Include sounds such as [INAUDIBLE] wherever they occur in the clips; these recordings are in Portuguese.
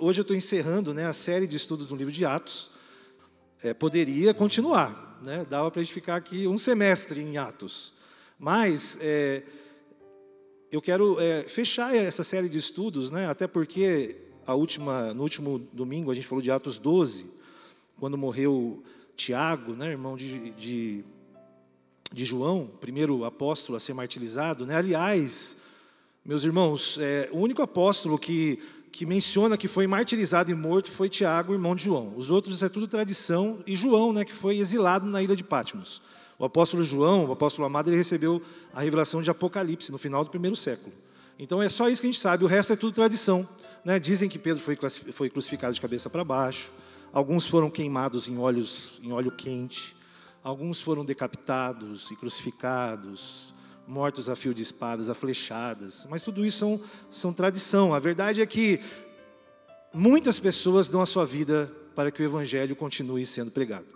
Hoje eu estou encerrando né, a série de estudos no livro de Atos. É, poderia continuar, né? dava para a gente ficar aqui um semestre em Atos. Mas é, eu quero é, fechar essa série de estudos, né? até porque a última, no último domingo a gente falou de Atos 12, quando morreu Tiago, né, irmão de, de, de João, primeiro apóstolo a ser martirizado. Né? Aliás, meus irmãos, é, o único apóstolo que que menciona que foi martirizado e morto foi Tiago, irmão de João. Os outros é tudo tradição, e João, né, que foi exilado na ilha de Patmos. O apóstolo João, o apóstolo amado, ele recebeu a revelação de Apocalipse no final do primeiro século. Então é só isso que a gente sabe, o resto é tudo tradição. Né? Dizem que Pedro foi, foi crucificado de cabeça para baixo, alguns foram queimados em, óleos, em óleo quente, alguns foram decapitados e crucificados, mortos a fio de espadas, a flechadas. Mas tudo isso são, são tradição. A verdade é que muitas pessoas dão a sua vida para que o Evangelho continue sendo pregado.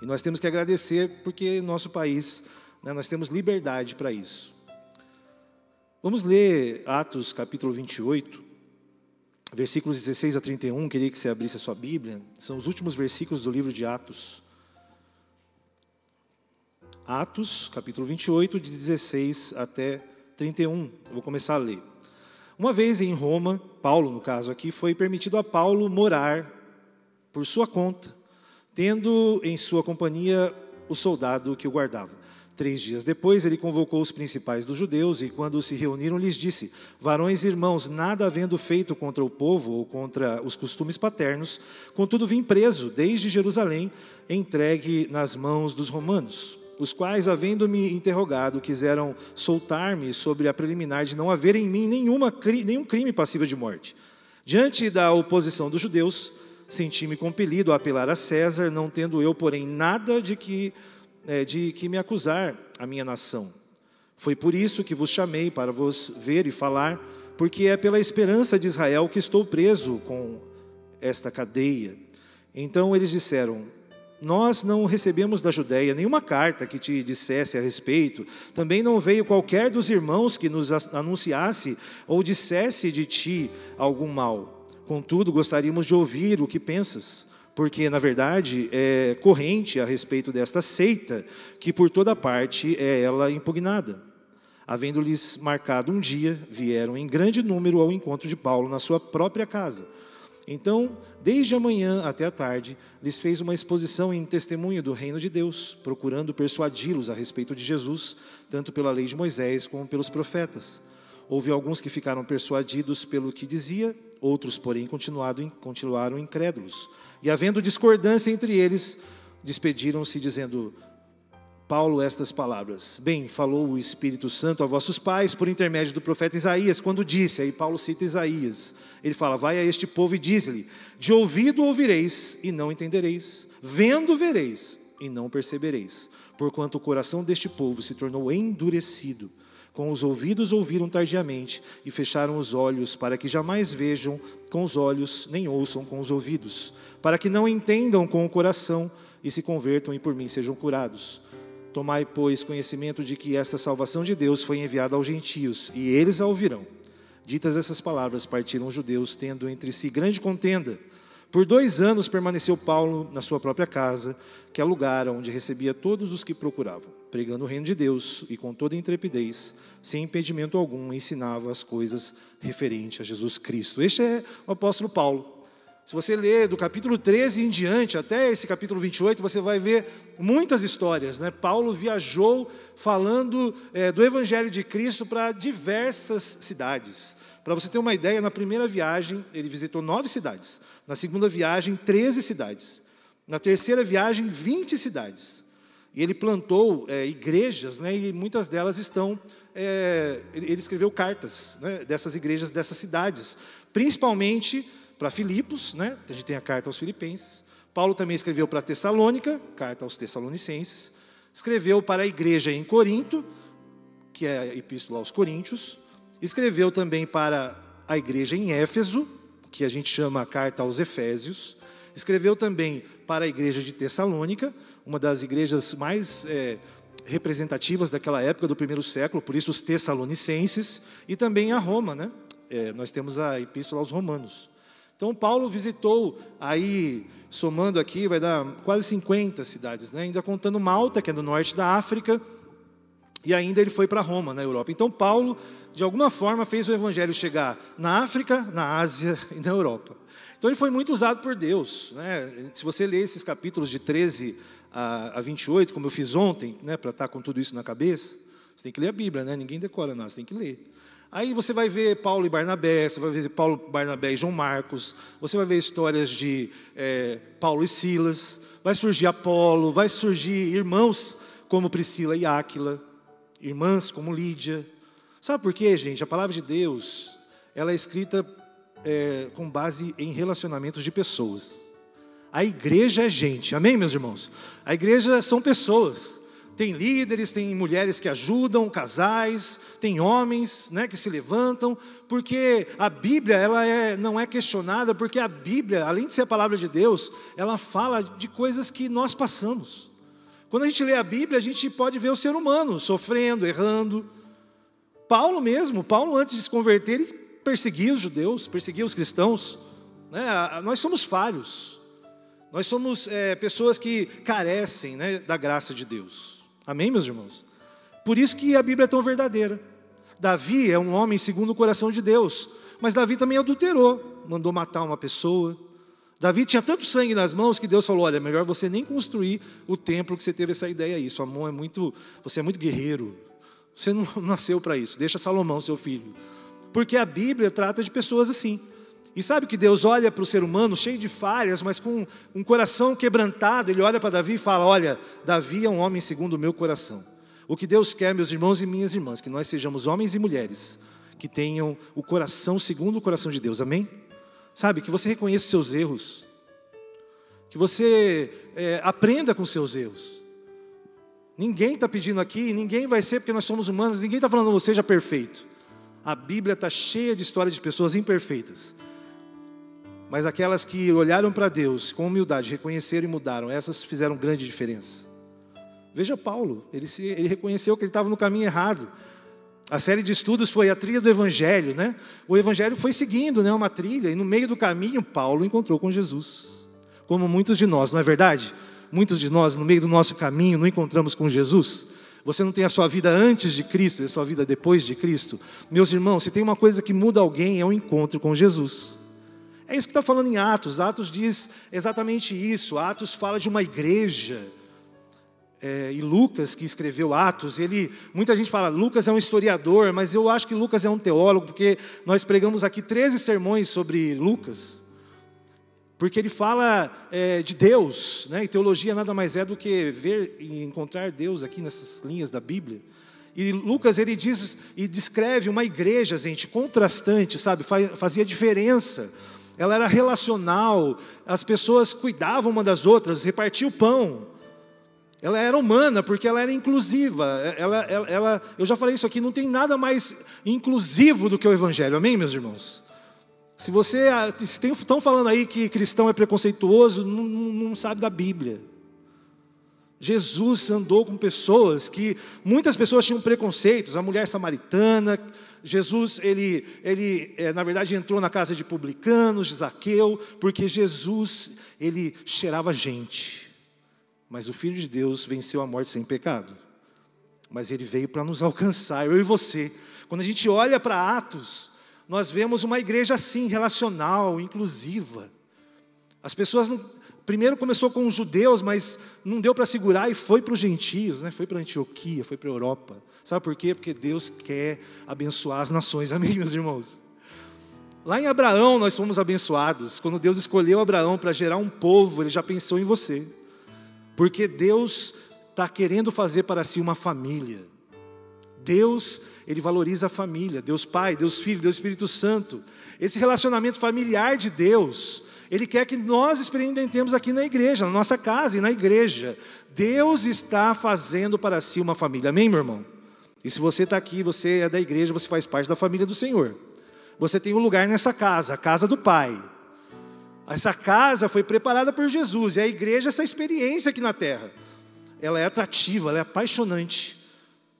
E nós temos que agradecer porque nosso país, né, nós temos liberdade para isso. Vamos ler Atos capítulo 28, versículos 16 a 31. Queria que você abrisse a sua Bíblia. São os últimos versículos do livro de Atos. Atos, capítulo 28, de 16 até 31. Eu vou começar a ler. Uma vez em Roma, Paulo, no caso aqui, foi permitido a Paulo morar por sua conta, tendo em sua companhia o soldado que o guardava. Três dias depois, ele convocou os principais dos judeus e, quando se reuniram, lhes disse: Varões e irmãos, nada havendo feito contra o povo ou contra os costumes paternos, contudo vim preso desde Jerusalém, entregue nas mãos dos romanos os quais, havendo-me interrogado, quiseram soltar-me sobre a preliminar de não haver em mim nenhuma, nenhum crime passível de morte. Diante da oposição dos judeus, senti-me compelido a apelar a César, não tendo eu, porém, nada de que, é, de que me acusar a minha nação. Foi por isso que vos chamei para vos ver e falar, porque é pela esperança de Israel que estou preso com esta cadeia. Então eles disseram: nós não recebemos da Judéia nenhuma carta que te dissesse a respeito, também não veio qualquer dos irmãos que nos anunciasse ou dissesse de ti algum mal. Contudo, gostaríamos de ouvir o que pensas, porque, na verdade, é corrente a respeito desta seita, que por toda parte é ela impugnada. Havendo-lhes marcado um dia, vieram em grande número ao encontro de Paulo na sua própria casa então, desde a manhã até a tarde, lhes fez uma exposição em testemunho do reino de Deus, procurando persuadi-los a respeito de Jesus, tanto pela lei de Moisés como pelos profetas. Houve alguns que ficaram persuadidos pelo que dizia, outros, porém, continuaram incrédulos. E havendo discordância entre eles, despediram-se, dizendo: Paulo estas palavras: Bem, falou o Espírito Santo a vossos pais por intermédio do profeta Isaías, quando disse, aí Paulo cita Isaías. Ele fala: Vai a este povo e diz-lhe: De ouvido ouvireis e não entendereis, vendo vereis e não percebereis, porquanto o coração deste povo se tornou endurecido. Com os ouvidos ouviram tardiamente e fecharam os olhos, para que jamais vejam com os olhos, nem ouçam com os ouvidos, para que não entendam com o coração e se convertam e por mim sejam curados. Tomai, pois, conhecimento de que esta salvação de Deus foi enviada aos gentios, e eles a ouvirão. Ditas essas palavras, partiram os judeus, tendo entre si grande contenda. Por dois anos permaneceu Paulo na sua própria casa, que é lugar onde recebia todos os que procuravam, pregando o reino de Deus e com toda intrepidez, sem impedimento algum, ensinava as coisas referentes a Jesus Cristo. Este é o apóstolo Paulo. Se você ler do capítulo 13 em diante, até esse capítulo 28, você vai ver muitas histórias. Né? Paulo viajou falando é, do Evangelho de Cristo para diversas cidades. Para você ter uma ideia, na primeira viagem, ele visitou nove cidades. Na segunda viagem, 13 cidades. Na terceira viagem, 20 cidades. E ele plantou é, igrejas, né, e muitas delas estão. É, ele escreveu cartas né, dessas igrejas, dessas cidades, principalmente para Filipos, né? a gente tem a carta aos Filipenses. Paulo também escreveu para Tessalônica, carta aos Tessalonicenses. Escreveu para a igreja em Corinto, que é a epístola aos Coríntios. Escreveu também para a igreja em Éfeso, que a gente chama a carta aos Efésios. Escreveu também para a igreja de Tessalônica, uma das igrejas mais é, representativas daquela época, do primeiro século, por isso os Tessalonicenses, e também a Roma, né? É, nós temos a epístola aos Romanos. Então Paulo visitou aí, somando aqui, vai dar quase 50 cidades, né? ainda contando Malta, que é no norte da África, e ainda ele foi para Roma, na Europa. Então Paulo, de alguma forma, fez o evangelho chegar na África, na Ásia [LAUGHS] e na Europa. Então ele foi muito usado por Deus. Né? Se você ler esses capítulos de 13 a, 28, como eu fiz ontem, né, para estar com tudo isso na cabeça, você tem que ler a Bíblia, né? ninguém decora nada, você tem que ler. Aí você vai ver Paulo e Barnabé, você vai ver Paulo, Barnabé e João Marcos, você vai ver histórias de é, Paulo e Silas, vai surgir Apolo, vai surgir irmãos como Priscila e Áquila, irmãs como Lídia. Sabe por quê, gente? A palavra de Deus, ela é escrita é, com base em relacionamentos de pessoas. A igreja é gente, amém, meus irmãos? A igreja são pessoas. Tem líderes, tem mulheres que ajudam, casais, tem homens né, que se levantam, porque a Bíblia ela é, não é questionada, porque a Bíblia, além de ser a palavra de Deus, ela fala de coisas que nós passamos. Quando a gente lê a Bíblia, a gente pode ver o ser humano sofrendo, errando. Paulo mesmo, Paulo antes de se converter, ele perseguia os judeus, perseguia os cristãos. Né? Nós somos falhos, nós somos é, pessoas que carecem né, da graça de Deus. Amém, meus irmãos? Por isso que a Bíblia é tão verdadeira. Davi é um homem segundo o coração de Deus, mas Davi também adulterou, mandou matar uma pessoa. Davi tinha tanto sangue nas mãos que Deus falou: olha, melhor você nem construir o templo que você teve essa ideia aí. Sua mão é muito, você é muito guerreiro. Você não [LAUGHS] nasceu para isso. Deixa Salomão, seu filho. Porque a Bíblia trata de pessoas assim. E sabe que Deus olha para o ser humano cheio de falhas, mas com um coração quebrantado. Ele olha para Davi e fala: Olha, Davi é um homem segundo o meu coração. O que Deus quer, meus irmãos e minhas irmãs, que nós sejamos homens e mulheres que tenham o coração segundo o coração de Deus. Amém? Sabe, que você reconheça os seus erros, que você é, aprenda com os seus erros. Ninguém está pedindo aqui, ninguém vai ser porque nós somos humanos, ninguém está falando você seja perfeito. A Bíblia está cheia de histórias de pessoas imperfeitas mas aquelas que olharam para Deus com humildade, reconheceram e mudaram, essas fizeram grande diferença. Veja Paulo, ele, se, ele reconheceu que ele estava no caminho errado. A série de estudos foi a trilha do Evangelho, né? O Evangelho foi seguindo, né, uma trilha, e no meio do caminho Paulo encontrou com Jesus. Como muitos de nós, não é verdade? Muitos de nós, no meio do nosso caminho, não encontramos com Jesus. Você não tem a sua vida antes de Cristo e a sua vida depois de Cristo. Meus irmãos, se tem uma coisa que muda alguém, é o encontro com Jesus. É isso que está falando em Atos. Atos diz exatamente isso. Atos fala de uma igreja. É, e Lucas, que escreveu Atos, ele, muita gente fala, Lucas é um historiador, mas eu acho que Lucas é um teólogo, porque nós pregamos aqui 13 sermões sobre Lucas, porque ele fala é, de Deus, né? e teologia nada mais é do que ver e encontrar Deus aqui nessas linhas da Bíblia. E Lucas ele diz e descreve uma igreja, gente, contrastante, sabe? Fazia diferença ela era relacional, as pessoas cuidavam uma das outras, repartiam o pão. Ela era humana porque ela era inclusiva. Ela, ela, ela, eu já falei isso aqui, não tem nada mais inclusivo do que o Evangelho, amém, meus irmãos? Se você se tem, estão falando aí que cristão é preconceituoso, não, não sabe da Bíblia. Jesus andou com pessoas que muitas pessoas tinham preconceitos, a mulher samaritana, Jesus, ele, ele é, na verdade, entrou na casa de publicanos, de Zaqueu, porque Jesus, ele cheirava gente. Mas o Filho de Deus venceu a morte sem pecado. Mas ele veio para nos alcançar, eu e você. Quando a gente olha para Atos, nós vemos uma igreja assim, relacional, inclusiva. As pessoas não, primeiro começou com os judeus, mas não deu para segurar e foi para os gentios, né? foi para Antioquia, foi para a Europa. Sabe por quê? Porque Deus quer abençoar as nações, [LAUGHS] amém, meus irmãos? Lá em Abraão nós fomos abençoados. Quando Deus escolheu Abraão para gerar um povo, Ele já pensou em você. Porque Deus está querendo fazer para si uma família. Deus, Ele valoriza a família. Deus Pai, Deus Filho, Deus Espírito Santo. Esse relacionamento familiar de Deus ele quer que nós experimentemos aqui na igreja, na nossa casa e na igreja. Deus está fazendo para si uma família. Amém, meu irmão? E se você está aqui, você é da igreja, você faz parte da família do Senhor. Você tem um lugar nessa casa, a casa do Pai. Essa casa foi preparada por Jesus, e a igreja, essa experiência aqui na terra. Ela é atrativa, ela é apaixonante,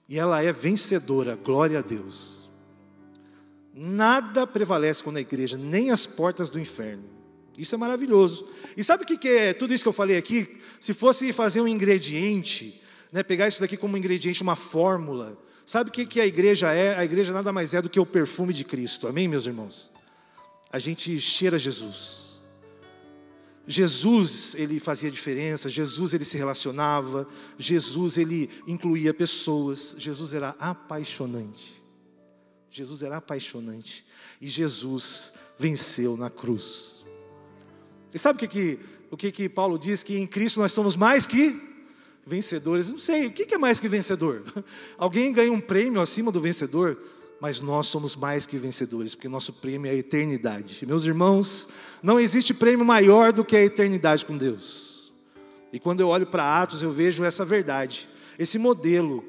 e ela é vencedora. Glória a Deus. Nada prevalece quando a igreja, nem as portas do inferno. Isso é maravilhoso. E sabe o que é tudo isso que eu falei aqui? Se fosse fazer um ingrediente, né, pegar isso daqui como um ingrediente, uma fórmula, sabe o que a igreja é? A igreja nada mais é do que o perfume de Cristo. Amém, meus irmãos? A gente cheira Jesus. Jesus, ele fazia diferença, Jesus, ele se relacionava, Jesus, ele incluía pessoas, Jesus era apaixonante. Jesus era apaixonante. E Jesus venceu na cruz. E sabe o que, que, o que, que Paulo diz? Que em Cristo nós somos mais que vencedores. Não sei, o que, é mais que vencedor? [LAUGHS] Alguém ganha um prêmio acima do vencedor? mas nós somos mais que vencedores, porque nosso prêmio é a eternidade. Meus irmãos, não existe prêmio maior do que a eternidade com Deus. E quando eu olho para Atos, eu vejo essa verdade, esse modelo.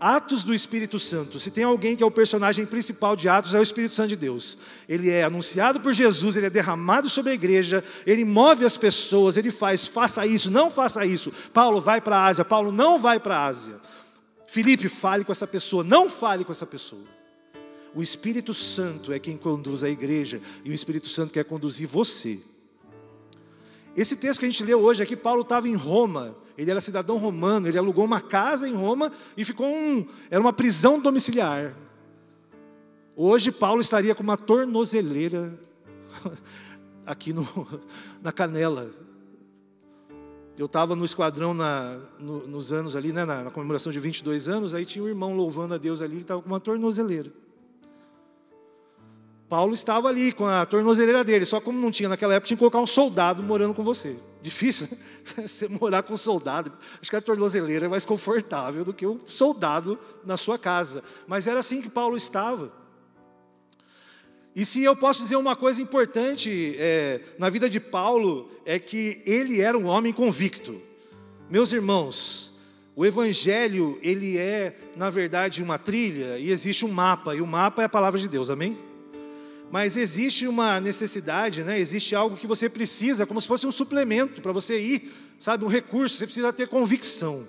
Atos do Espírito Santo. Se tem alguém que é o personagem principal de Atos, é o Espírito Santo de Deus. Ele é anunciado por Jesus, ele é derramado sobre a igreja, ele move as pessoas, ele faz, faça isso, não faça isso. Paulo vai para a Ásia, Paulo não vai para a Ásia. Felipe, fale com essa pessoa, não fale com essa pessoa. O Espírito Santo é quem conduz a igreja e o Espírito Santo quer conduzir você. Esse texto que a gente leu hoje aqui, Paulo estava em Roma, ele era cidadão romano, ele alugou uma casa em Roma e ficou um, era uma prisão domiciliar. Hoje Paulo estaria com uma tornozeleira [LAUGHS] aqui no, na canela. Eu estava no esquadrão na, no, nos anos ali, né, na, na, comemoração de 22 anos, aí tinha um irmão louvando a Deus ali, ele estava com uma tornozeleira. Paulo estava ali com a tornozeleira dele, só como não tinha naquela época, tinha que colocar um soldado morando com você. Difícil, né? [LAUGHS] Você morar com um soldado. Acho que a tornozeleira é mais confortável do que um soldado na sua casa. Mas era assim que Paulo estava. E se eu posso dizer uma coisa importante é, na vida de Paulo, é que ele era um homem convicto. Meus irmãos, o Evangelho, ele é, na verdade, uma trilha e existe um mapa, e o mapa é a palavra de Deus, amém? Mas existe uma necessidade, né? existe algo que você precisa, como se fosse um suplemento para você ir, sabe, um recurso, você precisa ter convicção.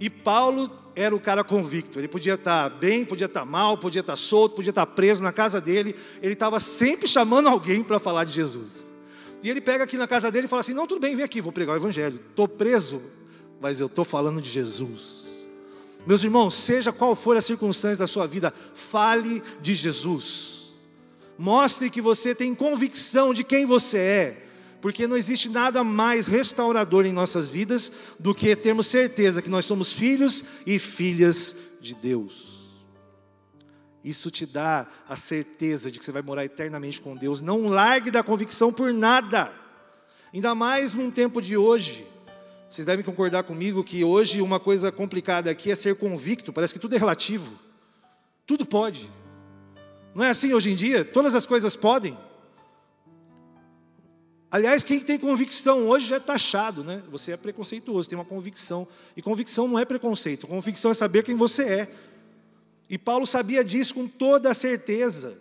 E Paulo era o cara convicto, ele podia estar bem, podia estar mal, podia estar solto, podia estar preso na casa dele, ele estava sempre chamando alguém para falar de Jesus. E ele pega aqui na casa dele e fala assim: Não, tudo bem, vem aqui, vou pregar o Evangelho. Estou preso, mas eu estou falando de Jesus. Meus irmãos, seja qual for a circunstância da sua vida, fale de Jesus. Mostre que você tem convicção de quem você é, porque não existe nada mais restaurador em nossas vidas do que termos certeza que nós somos filhos e filhas de Deus. Isso te dá a certeza de que você vai morar eternamente com Deus. Não largue da convicção por nada, ainda mais num tempo de hoje. Vocês devem concordar comigo que hoje uma coisa complicada aqui é ser convicto, parece que tudo é relativo, tudo pode. Não é assim hoje em dia? Todas as coisas podem. Aliás, quem tem convicção hoje já é taxado, né? Você é preconceituoso, tem uma convicção. E convicção não é preconceito, convicção é saber quem você é. E Paulo sabia disso com toda a certeza.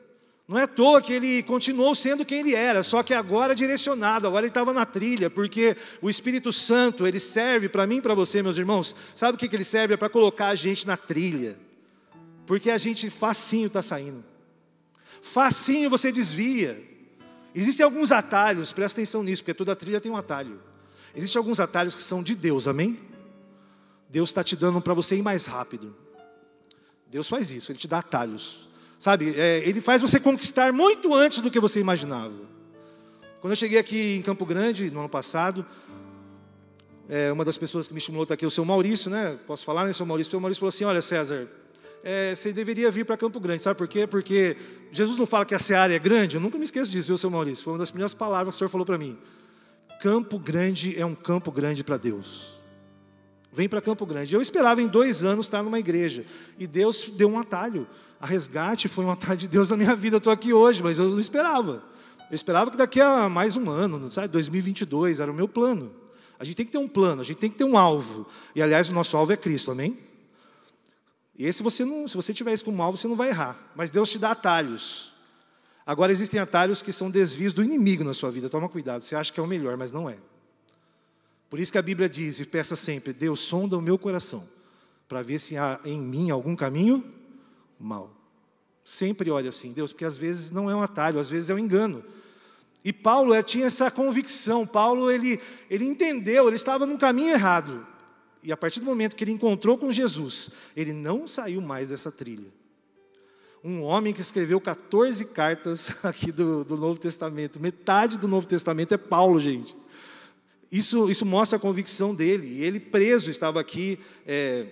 Não é à toa que ele continuou sendo quem ele era, só que agora direcionado, agora ele estava na trilha, porque o Espírito Santo, ele serve para mim e para você, meus irmãos. Sabe o que, que ele serve? É para colocar a gente na trilha. Porque a gente facinho está saindo facinho você desvia. Existem alguns atalhos, presta atenção nisso, porque toda trilha tem um atalho. Existem alguns atalhos que são de Deus, amém? Deus está te dando para você ir mais rápido. Deus faz isso, Ele te dá atalhos. Sabe, é, Ele faz você conquistar muito antes do que você imaginava. Quando eu cheguei aqui em Campo Grande, no ano passado, é, uma das pessoas que me estimulou está aqui, o seu Maurício, né? Posso falar, né, seu Maurício? O seu Maurício falou assim: Olha, César, é, você deveria vir para Campo Grande. Sabe por quê? Porque Jesus não fala que a seara é grande. Eu nunca me esqueço disso, viu, seu Maurício? Foi uma das primeiras palavras que o senhor falou para mim. Campo Grande é um campo grande para Deus. Vem para Campo Grande. Eu esperava em dois anos estar numa igreja. E Deus deu um atalho. A resgate foi um atalho de Deus na minha vida. Eu estou aqui hoje, mas eu não esperava. Eu esperava que daqui a mais um ano, sabe? 2022 era o meu plano. A gente tem que ter um plano, a gente tem que ter um alvo. E aliás, o nosso alvo é Cristo, amém? E esse você não, se você tiver isso como alvo, você não vai errar. Mas Deus te dá atalhos. Agora existem atalhos que são desvios do inimigo na sua vida. Toma cuidado. Você acha que é o melhor, mas não é. Por isso que a Bíblia diz e peça sempre: Deus sonda o meu coração para ver se há em mim algum caminho mal. Sempre olhe assim, Deus, porque às vezes não é um atalho, às vezes é um engano. E Paulo tinha essa convicção, Paulo ele, ele entendeu, ele estava num caminho errado. E a partir do momento que ele encontrou com Jesus, ele não saiu mais dessa trilha. Um homem que escreveu 14 cartas [LAUGHS] aqui do, do Novo Testamento, metade do Novo Testamento é Paulo, gente. Isso, isso mostra a convicção dele. Ele preso estava aqui é,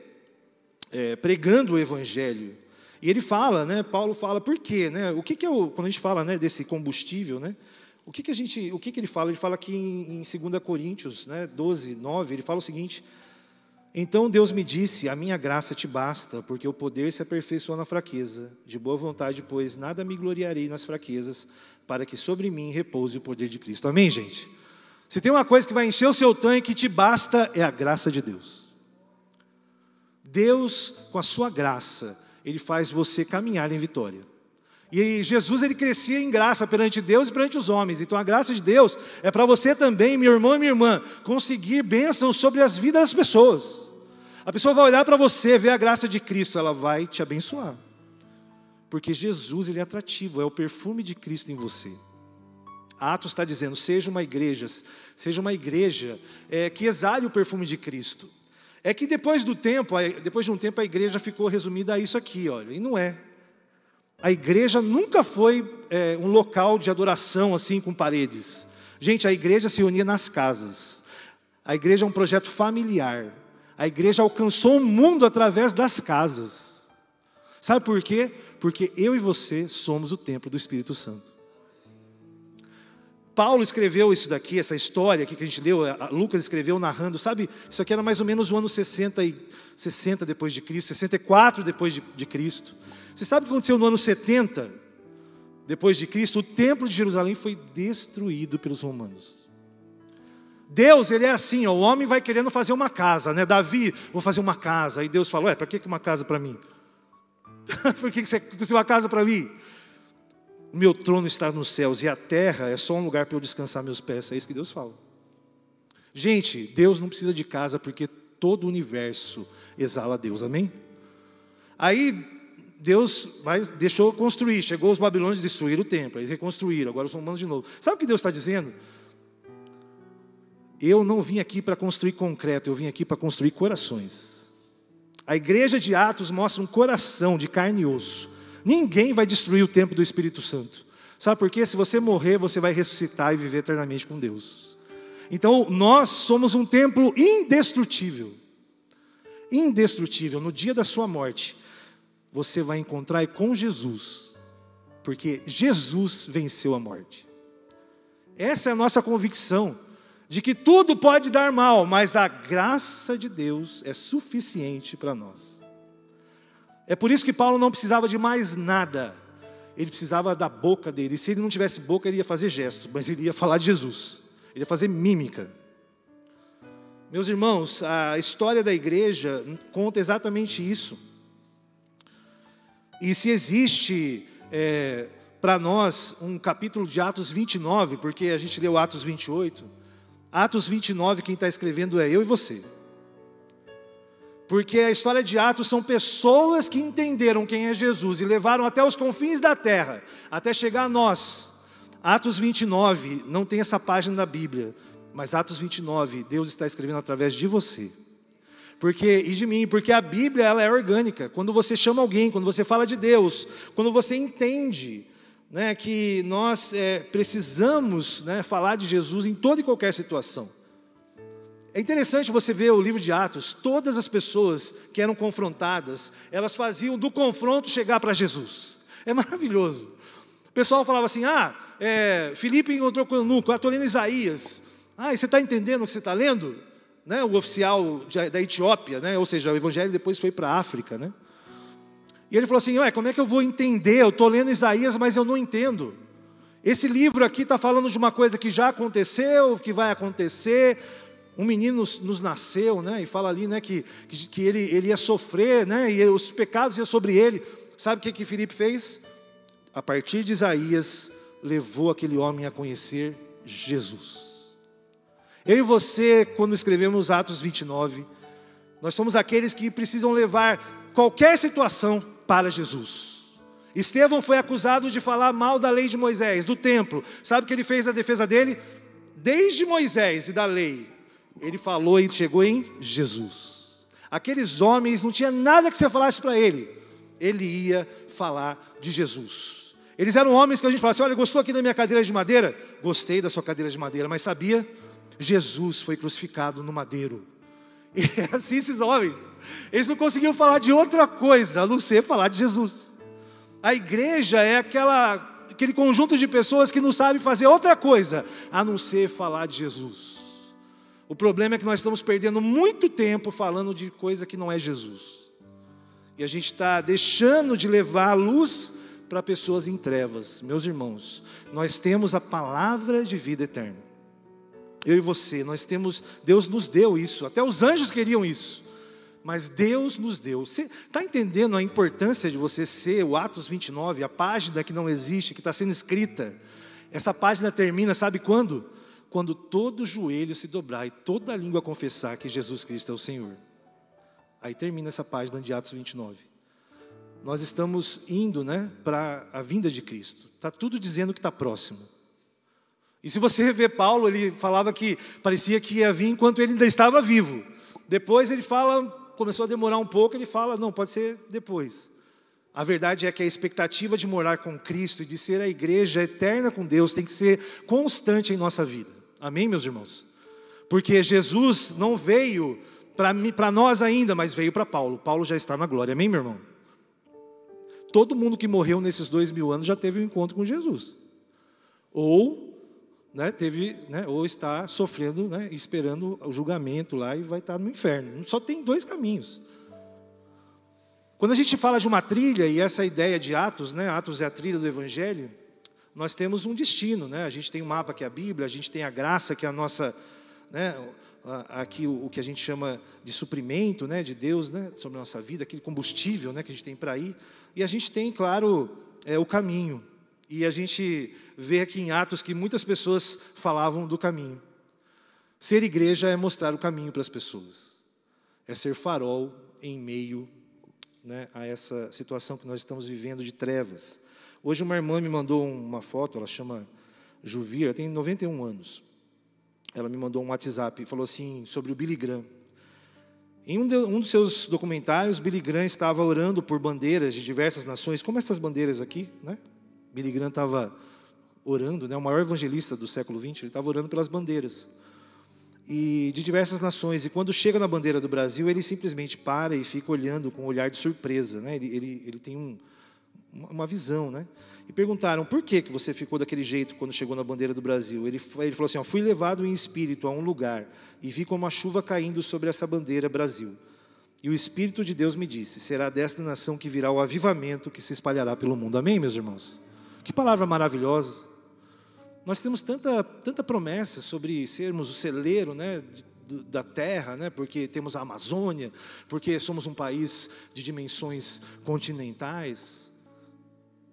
é, pregando o Evangelho. E ele fala, né? Paulo fala, por quê? Né? O que, que é o, quando a gente fala né, desse combustível, né? O que, que a gente, o que, que ele fala? Ele fala aqui em, em 2 Coríntios, né, 12, 9, ele fala o seguinte: Então Deus me disse: A minha graça te basta, porque o poder se aperfeiçoa na fraqueza. De boa vontade, pois nada me gloriarei nas fraquezas, para que sobre mim repouse o poder de Cristo. Amém, gente? Se tem uma coisa que vai encher o seu tanque e te basta, é a graça de Deus. Deus, com a sua graça, Ele faz você caminhar em vitória. E Jesus ele crescia em graça perante Deus e perante os homens. Então a graça de Deus é para você também, meu irmão e minha irmã, conseguir bênçãos sobre as vidas das pessoas. A pessoa vai olhar para você, ver a graça de Cristo, ela vai te abençoar. Porque Jesus ele é atrativo, é o perfume de Cristo em você. Atos está dizendo: seja uma igreja, seja uma igreja é, que exale o perfume de Cristo. É que depois do tempo, depois de um tempo, a igreja ficou resumida a isso aqui, olha, e não é. A igreja nunca foi é, um local de adoração assim com paredes. Gente, a igreja se unia nas casas. A igreja é um projeto familiar. A igreja alcançou o mundo através das casas. Sabe por quê? Porque eu e você somos o templo do Espírito Santo. Paulo escreveu isso daqui, essa história aqui que a gente leu, Lucas escreveu narrando, sabe? Isso aqui era mais ou menos o ano 60, e, 60 depois de Cristo, 64 depois de, de Cristo. Você sabe o que aconteceu no ano 70 depois de Cristo? O templo de Jerusalém foi destruído pelos romanos. Deus, ele é assim, ó, o homem vai querendo fazer uma casa, né? Davi, vou fazer uma casa. Aí Deus falou: É, para que uma casa para mim? [LAUGHS] Por que você construiu uma casa para mim? O meu trono está nos céus e a terra é só um lugar para eu descansar meus pés. É isso que Deus fala. Gente, Deus não precisa de casa porque todo o universo exala Deus, amém? Aí Deus vai, deixou construir, chegou os babilônios e destruíram o templo, eles reconstruíram, agora os romanos de novo. Sabe o que Deus está dizendo? Eu não vim aqui para construir concreto, eu vim aqui para construir corações. A igreja de Atos mostra um coração de carne e osso Ninguém vai destruir o templo do Espírito Santo. Sabe por quê? Se você morrer, você vai ressuscitar e viver eternamente com Deus. Então, nós somos um templo indestrutível. Indestrutível. No dia da sua morte, você vai encontrar com Jesus, porque Jesus venceu a morte. Essa é a nossa convicção de que tudo pode dar mal, mas a graça de Deus é suficiente para nós. É por isso que Paulo não precisava de mais nada. Ele precisava da boca dele. E se ele não tivesse boca, ele ia fazer gestos, mas ele ia falar de Jesus. Ele ia fazer mímica. Meus irmãos, a história da igreja conta exatamente isso. E se existe é, para nós um capítulo de Atos 29, porque a gente leu Atos 28, Atos 29, quem está escrevendo é eu e você. Porque a história de Atos são pessoas que entenderam quem é Jesus e levaram até os confins da terra, até chegar a nós. Atos 29, não tem essa página da Bíblia, mas Atos 29, Deus está escrevendo através de você. Porque e de mim, porque a Bíblia ela é orgânica. Quando você chama alguém, quando você fala de Deus, quando você entende né, que nós é, precisamos né, falar de Jesus em toda e qualquer situação. É interessante você ver o livro de Atos, todas as pessoas que eram confrontadas, elas faziam do confronto chegar para Jesus. É maravilhoso. O pessoal falava assim: ah, é, Filipe encontrou com o eunuco, estou lendo Isaías. Ah, você está entendendo o que você está lendo? Né, o oficial da Etiópia, né, ou seja, o evangelho depois foi para a África. Né? E ele falou assim: Ué, como é que eu vou entender? Eu estou lendo Isaías, mas eu não entendo. Esse livro aqui está falando de uma coisa que já aconteceu, que vai acontecer, um menino nos, nos, nasceu, né? E fala ali, né? Que, que, que, ele, ele ia sofrer, né? E os pecados iam sobre ele. Sabe o que que Filipe fez? A partir de Isaías, levou aquele homem a conhecer Jesus. Eu e você, quando escrevemos Atos 29, nós somos aqueles que precisam levar qualquer situação para Jesus. Estevão foi acusado de falar mal da lei de Moisés, do templo. Sabe o que ele fez na defesa dele? Desde Moisés e da lei, ele falou e chegou em Jesus. Aqueles homens não tinha nada que você falasse para ele, ele ia falar de Jesus. Eles eram homens que a gente fala assim: olha, gostou aqui da minha cadeira de madeira? Gostei da sua cadeira de madeira, mas sabia? Jesus foi crucificado no madeiro. [LAUGHS] E é assim esses homens. Eles não conseguiam falar de outra coisa a não ser falar de Jesus. A igreja é aquela, aquele conjunto de pessoas que não sabe fazer outra coisa a não ser falar de Jesus. O problema é que nós estamos perdendo muito tempo falando de coisa que não é Jesus. E a gente está deixando de levar a luz para pessoas em trevas. Meus irmãos, nós temos a palavra de vida eterna. Eu e você, nós temos, Deus nos deu isso, até os anjos queriam isso, mas Deus nos deu. Você está entendendo a importância de você ser o Atos 29, a página que não existe, que está sendo escrita? Essa página termina, sabe quando? Quando todo joelho se dobrar e toda língua confessar que Jesus Cristo é o Senhor. Aí termina essa página de Atos 29. Nós estamos indo né, para a vinda de Cristo. Está tudo dizendo que está próximo. E se você ver Paulo, ele falava que parecia que ia vir enquanto ele ainda estava vivo. Depois ele fala, começou a demorar um pouco, ele fala, não, pode ser depois. A verdade é que a expectativa de morar com Cristo e de ser a igreja eterna com Deus tem que ser constante em nossa vida. Amém, meus irmãos? Porque Jesus não veio para nós ainda, mas veio para Paulo. Paulo já está na glória. Amém, meu irmão? Todo mundo que morreu nesses dois mil anos já teve um encontro com Jesus. Ou né, teve, né, ou está sofrendo, né, esperando o julgamento lá e vai estar no inferno. Só tem dois caminhos. Quando a gente fala de uma trilha e essa ideia de Atos, né, Atos é a trilha do Evangelho, nós temos um destino, né? A gente tem um mapa que é a Bíblia, a gente tem a graça que é a nossa, né, aqui o, que a gente chama de suprimento, né, de Deus, né, sobre a nossa vida, aquele combustível, né, que a gente tem para ir, e a gente tem, claro, é, o caminho. E a gente vê aqui em Atos que muitas pessoas falavam do caminho. Ser igreja é mostrar o caminho para as pessoas, é ser farol em meio né, a essa situação que nós estamos vivendo de trevas. Hoje uma irmã me mandou uma foto, ela chama Juvir, ela tem 91 anos. Ela me mandou um WhatsApp e falou assim sobre o Billy Graham. Em um, de, um dos seus documentários, Billy Graham estava orando por bandeiras de diversas nações, como essas bandeiras aqui, né? Billy Graham estava orando, né, o maior evangelista do século XX, ele estava orando pelas bandeiras. E de diversas nações. E quando chega na bandeira do Brasil, ele simplesmente para e fica olhando com um olhar de surpresa. Né? Ele, ele, ele tem um, uma visão. Né? E perguntaram, por que, que você ficou daquele jeito quando chegou na bandeira do Brasil? Ele, ele falou assim, ó, fui levado em espírito a um lugar e vi como a chuva caindo sobre essa bandeira Brasil. E o Espírito de Deus me disse, será desta nação que virá o avivamento que se espalhará pelo mundo. Amém, meus irmãos? Que palavra maravilhosa. Nós temos tanta, tanta promessa sobre sermos o celeiro né, da terra, né, porque temos a Amazônia, porque somos um país de dimensões continentais.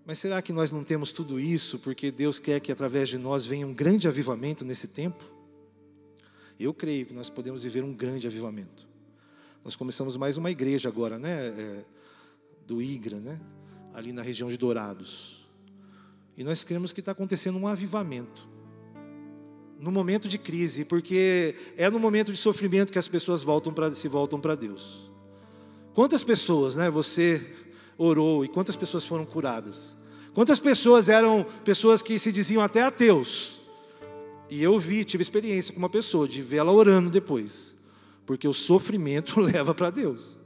Mas será que nós não temos tudo isso porque Deus quer que através de nós venha um grande avivamento nesse tempo? Eu creio que nós podemos viver um grande avivamento. Nós começamos mais uma igreja agora, né, é, do Igra, né, ali na região de Dourados. E nós cremos que está acontecendo um avivamento. No momento de crise, porque é no momento de sofrimento que as pessoas voltam pra, se voltam para Deus. Quantas pessoas, né, você orou e quantas pessoas foram curadas? Quantas pessoas eram pessoas que se diziam até ateus? E eu vi, tive experiência com uma pessoa de ver ela orando depois, porque o sofrimento [LAUGHS] leva para Deus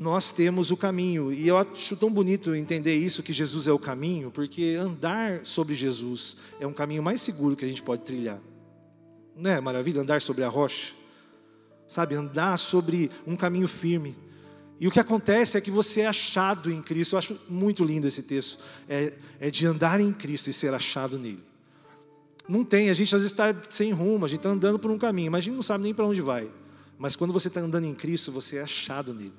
nós temos o caminho. E eu acho tão bonito entender isso, que Jesus é o caminho, porque andar sobre Jesus é um caminho mais seguro que a gente pode trilhar. Não é maravilha andar sobre a rocha? Sabe, andar sobre um caminho firme. E o que acontece é que você é achado em Cristo. Eu acho muito lindo esse texto. É, é de andar em Cristo e ser achado nele. Não tem, a gente às vezes está sem rumo, a gente está andando por um caminho, mas a gente não sabe nem para onde vai. Mas quando você está andando em Cristo, você é achado nele.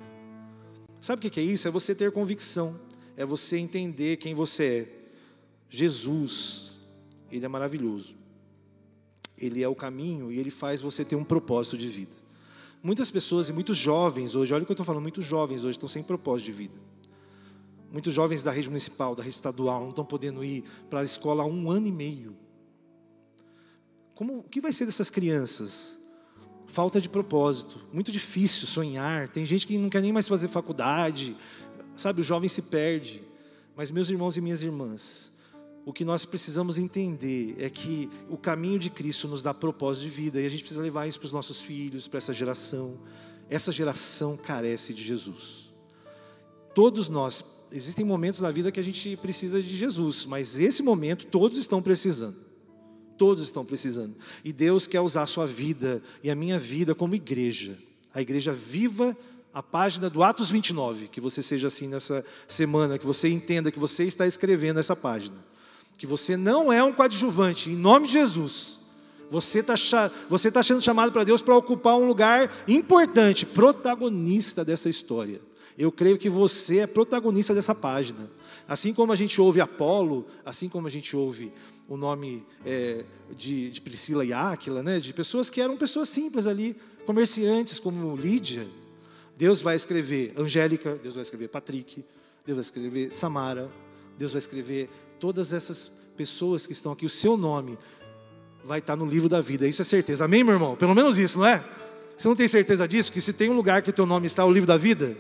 Sabe o que é isso? É você ter convicção, é você entender quem você é. Jesus, Ele é maravilhoso. Ele é o caminho e Ele faz você ter um propósito de vida. Muitas pessoas e muitos jovens hoje, olha o que eu estou falando, muitos jovens hoje estão sem propósito de vida. Muitos jovens da rede municipal, da rede estadual, não estão podendo ir para a escola há um ano e meio. Como, o que vai ser dessas crianças? Falta de propósito, muito difícil sonhar. Tem gente que não quer nem mais fazer faculdade, sabe? O jovem se perde. Mas, meus irmãos e minhas irmãs, o que nós precisamos entender é que o caminho de Cristo nos dá propósito de vida e a gente precisa levar isso para os nossos filhos, para essa geração. Essa geração carece de Jesus. Todos nós, existem momentos na vida que a gente precisa de Jesus, mas esse momento todos estão precisando. Todos estão precisando. E Deus quer usar a sua vida e a minha vida como igreja. A igreja viva a página do Atos 29, que você seja assim nessa semana, que você entenda que você está escrevendo essa página que você não é um coadjuvante, em nome de Jesus. Você está você tá sendo chamado para Deus para ocupar um lugar importante, protagonista dessa história. Eu creio que você é protagonista dessa página. Assim como a gente ouve Apolo, assim como a gente ouve o nome é, de, de, Priscila e Áquila, né, de pessoas que eram pessoas simples ali, comerciantes como Lídia, Deus vai escrever Angélica, Deus vai escrever Patrick, Deus vai escrever Samara, Deus vai escrever todas essas pessoas que estão aqui, o seu nome vai estar no livro da vida. Isso é certeza. Amém, meu irmão? Pelo menos isso, não é? Você não tem certeza disso? Que se tem um lugar que o teu nome está, o livro da vida?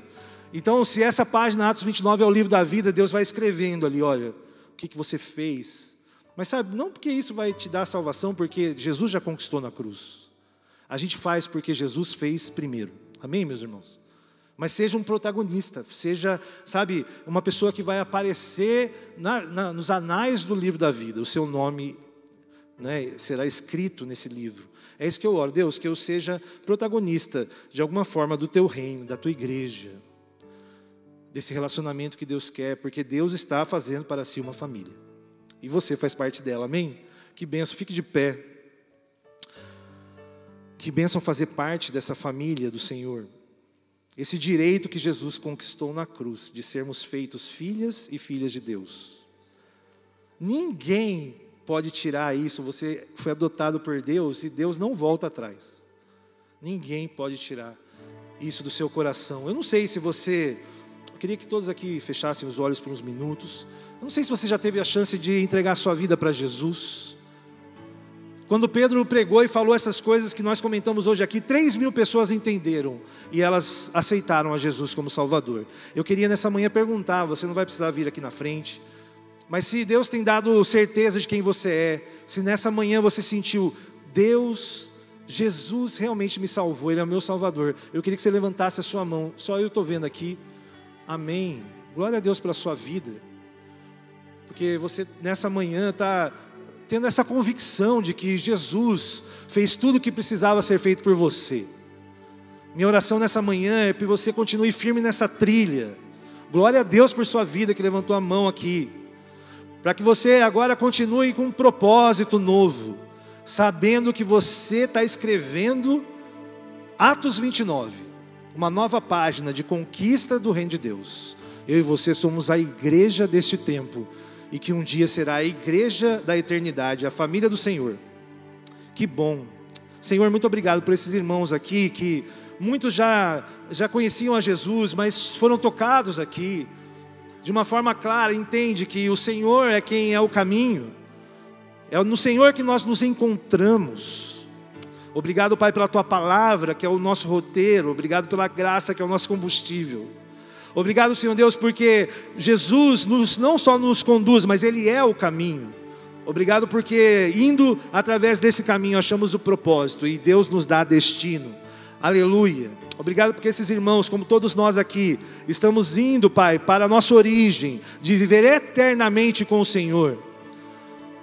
Então, se essa página, Atos 29, é o livro da vida, Deus vai escrevendo ali, olha, o que, que você fez. Mas sabe, não porque isso vai te dar salvação, porque Jesus já conquistou na cruz. A gente faz porque Jesus fez primeiro. Amém, meus irmãos? mas seja um protagonista, seja, sabe, uma pessoa que vai aparecer na, na, nos anais do livro da vida, o seu nome né, será escrito nesse livro. É isso que eu oro, Deus, que eu seja protagonista de alguma forma do teu reino, da tua igreja, desse relacionamento que Deus quer, porque Deus está fazendo para si uma família. E você faz parte dela, amém? Que benção, fique de pé. Que benção fazer parte dessa família do Senhor. Esse direito que Jesus conquistou na cruz, de sermos feitos filhas e filhas de Deus. Ninguém pode tirar isso, você foi adotado por Deus e Deus não volta atrás. Ninguém pode tirar isso do seu coração. Eu não sei se você. Queria que todos aqui fechassem os olhos por uns minutos. Eu não sei se você já teve a chance de entregar sua vida para Jesus. Quando Pedro pregou e falou essas coisas que nós comentamos hoje aqui, 3 mil pessoas entenderam e elas aceitaram a Jesus como Salvador. Eu queria nessa manhã perguntar, você não vai precisar vir aqui na frente, mas se Deus tem dado certeza de quem você é, se nessa manhã você sentiu, Deus, Jesus realmente me salvou, Ele é o meu Salvador, eu queria que você levantasse a sua mão, só eu estou vendo aqui, amém. Glória a Deus pela sua vida, porque você nessa manhã está tendo essa convicção de que Jesus fez tudo o que precisava ser feito por você. Minha oração nessa manhã é que você continue firme nessa trilha. Glória a Deus por sua vida que levantou a mão aqui. Para que você agora continue com um propósito novo, sabendo que você está escrevendo Atos 29, uma nova página de conquista do Reino de Deus. Eu e você somos a igreja deste tempo e que um dia será a igreja da eternidade, a família do Senhor. Que bom. Senhor, muito obrigado por esses irmãos aqui que muitos já já conheciam a Jesus, mas foram tocados aqui de uma forma clara, entende que o Senhor é quem é o caminho. É no Senhor que nós nos encontramos. Obrigado, Pai, pela tua palavra, que é o nosso roteiro. Obrigado pela graça, que é o nosso combustível. Obrigado, Senhor Deus, porque Jesus nos, não só nos conduz, mas Ele é o caminho. Obrigado porque indo através desse caminho achamos o propósito e Deus nos dá destino. Aleluia. Obrigado porque esses irmãos, como todos nós aqui, estamos indo, Pai, para a nossa origem de viver eternamente com o Senhor.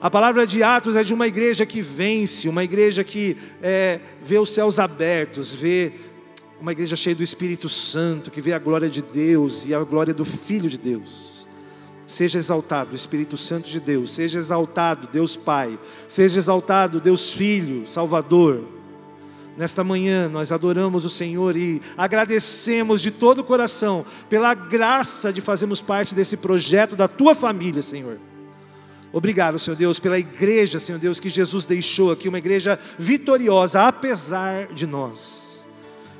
A palavra de Atos é de uma igreja que vence, uma igreja que é, vê os céus abertos, vê uma igreja cheia do Espírito Santo, que vê a glória de Deus e a glória do Filho de Deus. Seja exaltado o Espírito Santo de Deus, seja exaltado Deus Pai, seja exaltado Deus Filho, Salvador. Nesta manhã nós adoramos o Senhor e agradecemos de todo o coração pela graça de fazermos parte desse projeto da tua família, Senhor. Obrigado, Senhor Deus, pela igreja, Senhor Deus, que Jesus deixou aqui, uma igreja vitoriosa, apesar de nós.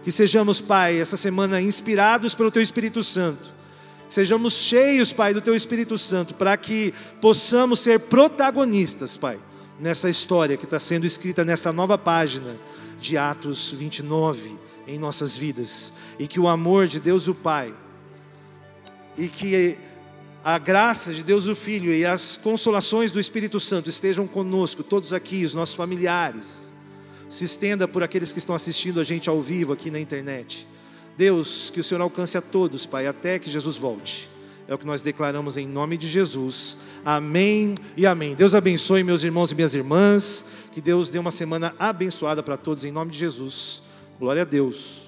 Que sejamos, Pai, essa semana inspirados pelo Teu Espírito Santo, Sejamos cheios, Pai, do Teu Espírito Santo, para que possamos ser protagonistas, Pai, nessa história que está sendo escrita nessa nova página de Atos 29 em nossas vidas. E que o amor de Deus o Pai, e que a graça de Deus o Filho e as consolações do Espírito Santo estejam conosco, todos aqui, os nossos familiares. Se estenda por aqueles que estão assistindo a gente ao vivo aqui na internet. Deus, que o Senhor alcance a todos, Pai, até que Jesus volte. É o que nós declaramos em nome de Jesus. Amém e amém. Deus abençoe meus irmãos e minhas irmãs. Que Deus dê uma semana abençoada para todos em nome de Jesus. Glória a Deus.